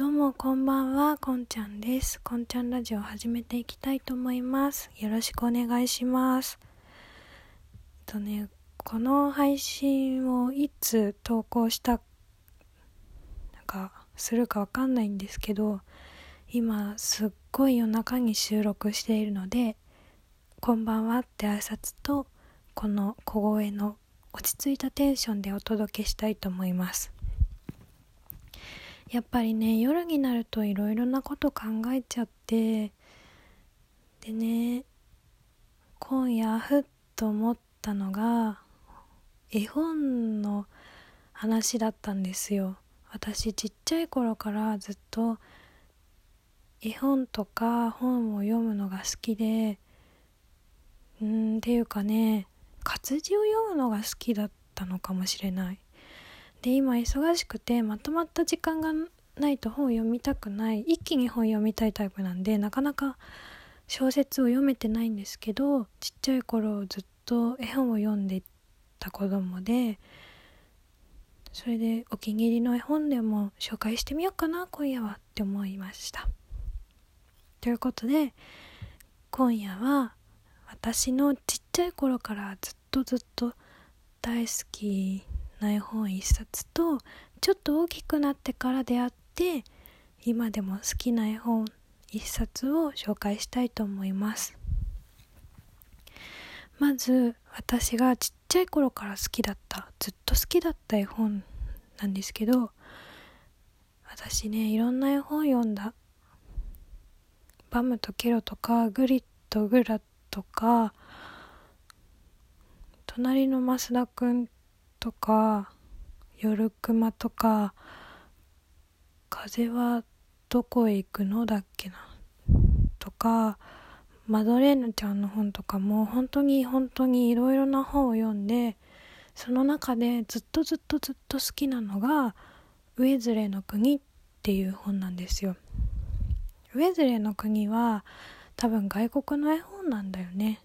どうもこんばんは、こんちゃんです。こんちゃんラジオ始めていきたいと思います。よろしくお願いします。えっとね、この配信をいつ投稿したなんかするかわかんないんですけど、今すっごい夜中に収録しているので、こんばんはって挨拶と、この小声の落ち着いたテンションでお届けしたいと思います。やっぱりね夜になるといろいろなこと考えちゃってでね今夜ふっと思ったのが絵本の話だったんですよ。私ちっちゃい頃からずっと絵本とか本を読むのが好きでうんっていうかね活字を読むのが好きだったのかもしれない。で今忙しくてまとまった時間がないと本を読みたくない。一気に本読みたいタイプなんでなかなか小説を読めてないんですけどちっちゃい頃ずっと絵本を読んでた子供でそれでお気に入りの絵本でも紹介してみようかな今夜はって思いました。ということで今夜は私のちっちゃい頃からずっとずっと大好きな絵本一冊とちょっと大きくなってから出会って今でも好きな絵本一冊を紹介したいと思います。まず私がちっちゃい頃から好きだったずっと好きだった絵本なんですけど私ねいろんな絵本読んだ。バムとケロとかグリッとグラとか隣の増田くんとか夜熊とか風はどこへ行くのだっけなとかマドレーヌちゃんの本とかも本当に本当にいろいろな本を読んでその中でずっとずっとずっと好きなのが「ウェズレの国」っていう本なんですよ。ウェズレの国は多分外国の絵本なんだよね。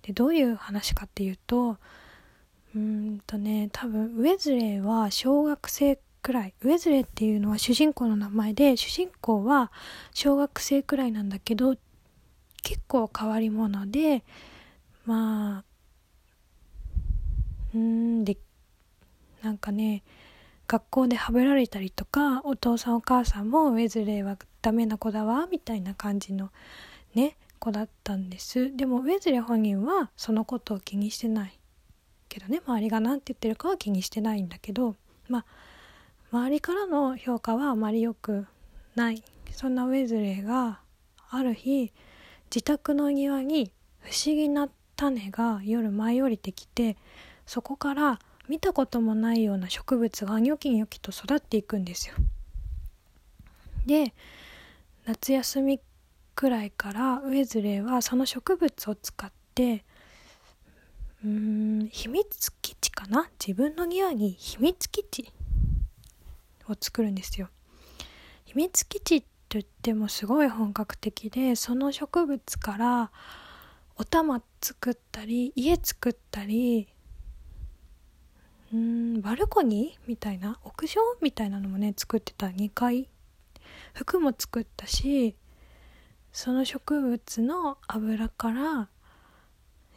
でどういう話かっていうとうんとね多分ウェズレーは小学生くらい。ウェズレーっていうのは主人公の名前で主人公は小学生くらいなんだけど結構変わり者でまあうんでなんかね学校ではべられたりとかお父さんお母さんもウェズレーはダメな子だわみたいな感じのね子だったんです。でもウェズレー本人はそのことを気にしてない。けどね周りが何て言ってるかは気にしてないんだけどまあ周りからの評価はあまり良くないそんなウェズレーがある日自宅の庭に不思議な種が夜舞い降りてきてそこから見たこともないような植物がニョキニョキと育っていくんですよ。で夏休みくらいからウェズレーはその植物を使ってうーん秘密基地かな？自分の庭に秘密基地を作るんですよ。秘密基地と言ってもすごい本格的でその植物からお玉作ったり家作ったりうんバルコニーみたいな屋上みたいなのもね作ってた。2階。服も作ったしその植物の油から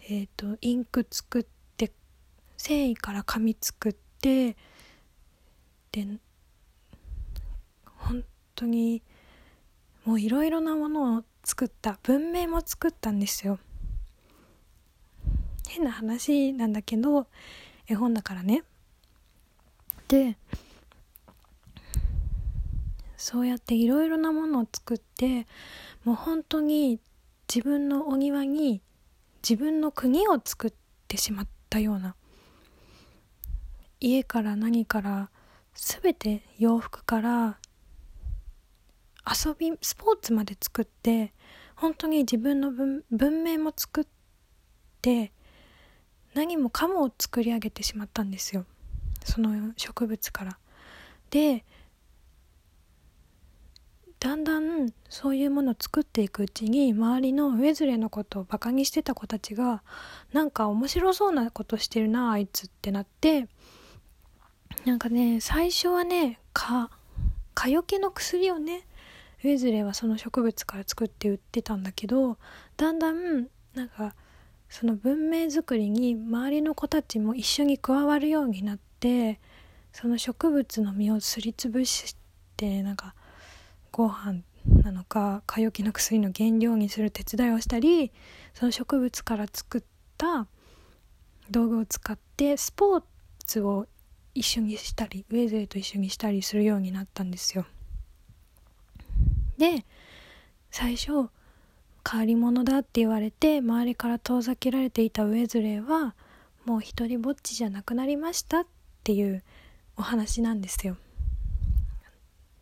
えーと、インク作って繊維から紙作ってで本当にもういろいろなものを作った文明も作ったんですよ。変な話なんだけど絵本だからね。でそうやっていろいろなものを作ってもう本当に自分のお庭に自分の国を作ってしまったような家から何から全て洋服から遊びスポーツまで作って本当に自分の文文明も作って何もかもを作り上げてしまったんですよその植物から。でだんだんそういうものを作っていくうちに周りのウェズレのことをバカにしてた子たちがなんか面白そうなことしてるなあいつってなってなんかね最初はねか蚊よけの薬をねウェズレはその植物から作って売ってたんだけどだんだんなんかその文明づくりに周りの子たちも一緒に加わるようになってその植物の実をすりつぶしてなんかご飯なのか蚊よけの薬の原料にする手伝いをしたりその植物から作った道具を使ってスポーツを一緒にしたりウェズレーと一緒にしたりするようになったんですよ。で最初変わり者だって言われて周りから遠ざけられていたウェズレーはもう一人ぼっちじゃなくなりましたっていうお話なんですよ。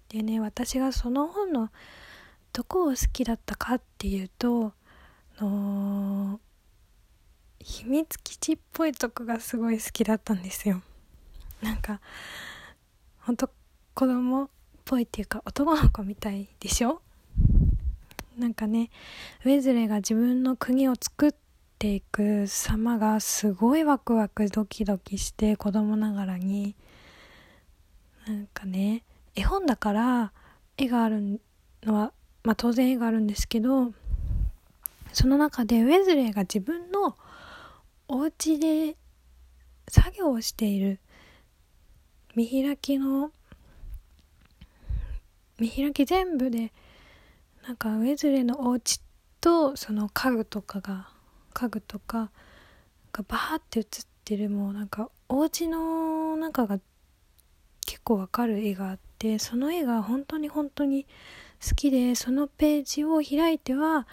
でね私がその本のどこを好きだったかっていうとの秘密基地っぽいとこがすごい好きだったんですよ。なんかほんと子供っぽいっていうか男の子みたいでしょ？なんかねウェズレーが自分の国を作っていく様がすごいワクワクドキドキして子供ながらになんかね絵本だから絵があるのはまあ当然絵があるんですけどその中でウェズレーが自分のお家で作業をしている見開きの見開き全部でなんかウェズレーのお家とその家具とかが家具とかがバーって映ってるもうなんかお家の中が結構わかる絵があってその絵が本当に本当に好きでそのページを開いては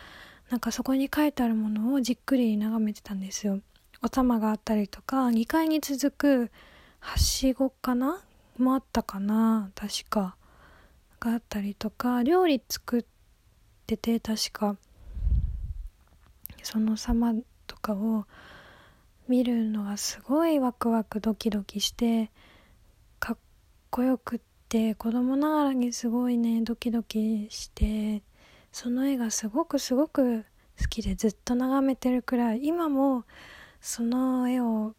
なんかそこに書いてあるものをじっくり眺めてたんですよ。お玉があったりとか2階に続くはしごかな？もあったかな？確か。があったりとか料理作ってて確か。その様とかを見るのがすごいワクワクドキドキしてかっこよくて子供ながらにすごいねドキドキしてその絵がすごくすごく好きでずっと眺めてるくらい。今もその絵を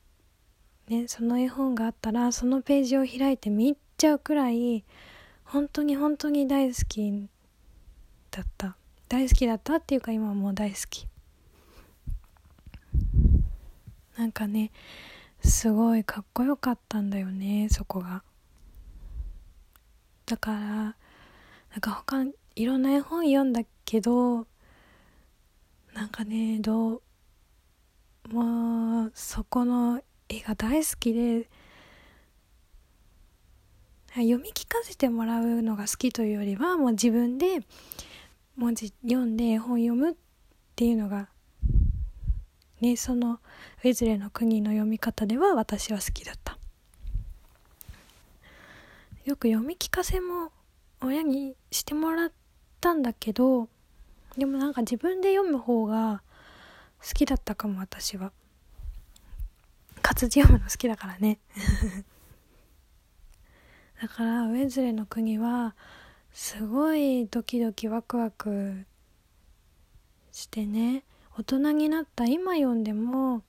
ね、その絵本があったらそのページを開いて見入っちゃうくらい本当に本当に大好きだった。大好きだったっていうか今もう大好き。なんかねすごいかっこよかったんだよねそこが。だからなんか他いろんな絵本読んだけどなんかねどうもうそこの絵が大好きで読み聞かせてもらうのが好きというよりはもう自分で文字読んで絵本読むっていうのがねそのウェズレの国の読み方では私は好きだった。よく読み聞かせも親にしてもらったんだけどでもなんか自分で読む方が好きだったかも私は。活字読むの好きだからね。だからウェズレの国はすごいドキドキワクワクしてね。大人になった今読んでも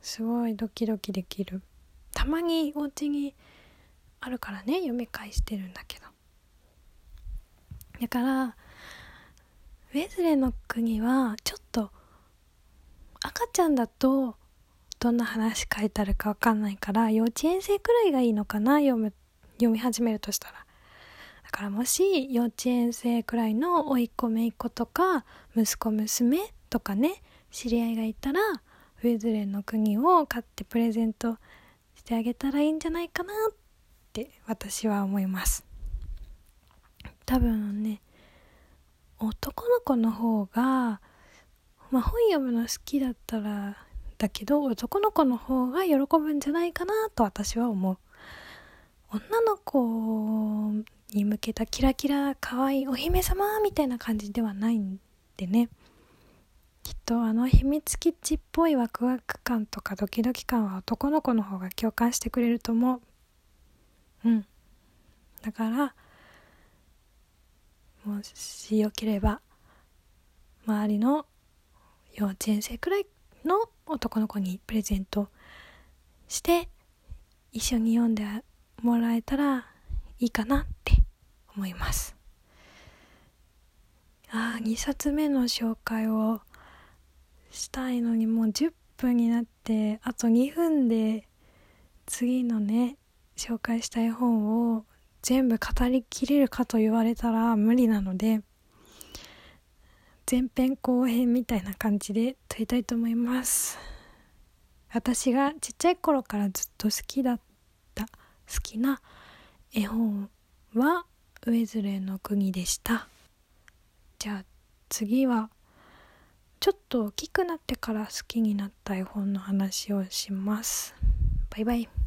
すごいドキドキできる。たまにお家にあるからね読み返してるんだけど。だからウェズレの国はちょっと赤ちゃんだとどんな話書いてあるかわかんないから幼稚園生くらいがいいのかな読む読み始めるとしたら。だからもし幼稚園生くらいの甥っ子姪っ子とか息子娘とかね知り合いがいたらウェズレの国を買ってプレゼントしてあげたらいいんじゃないかなって私は思います。多分ね男の子の方がまあ本読むの好きだったらだけど男の子の方が喜ぶんじゃないかなと私は思う。女の子に向けたキラキラ可愛いお姫様みたいな感じではないんでね。きっとあの秘密基地っぽいワクワク感とかドキドキ感は男の子の方が共感してくれると思う。うん。だからもしよければ周りの幼稚園生くらいの男の子にプレゼントして一緒に読んでもらえたらいいかなって思います。ああ2冊目の紹介をしたいのにもう10分になってあと2分で次のね紹介したい本を全部語りきれるかと言われたら無理なので前編後編みたいな感じで撮りたいと思います。私がちっちゃい頃からずっと好きだった好きな絵本は「ウェズレの国」でした。じゃあ次はちょっと大きくなってから好きになった絵本の話をします。バイバイ。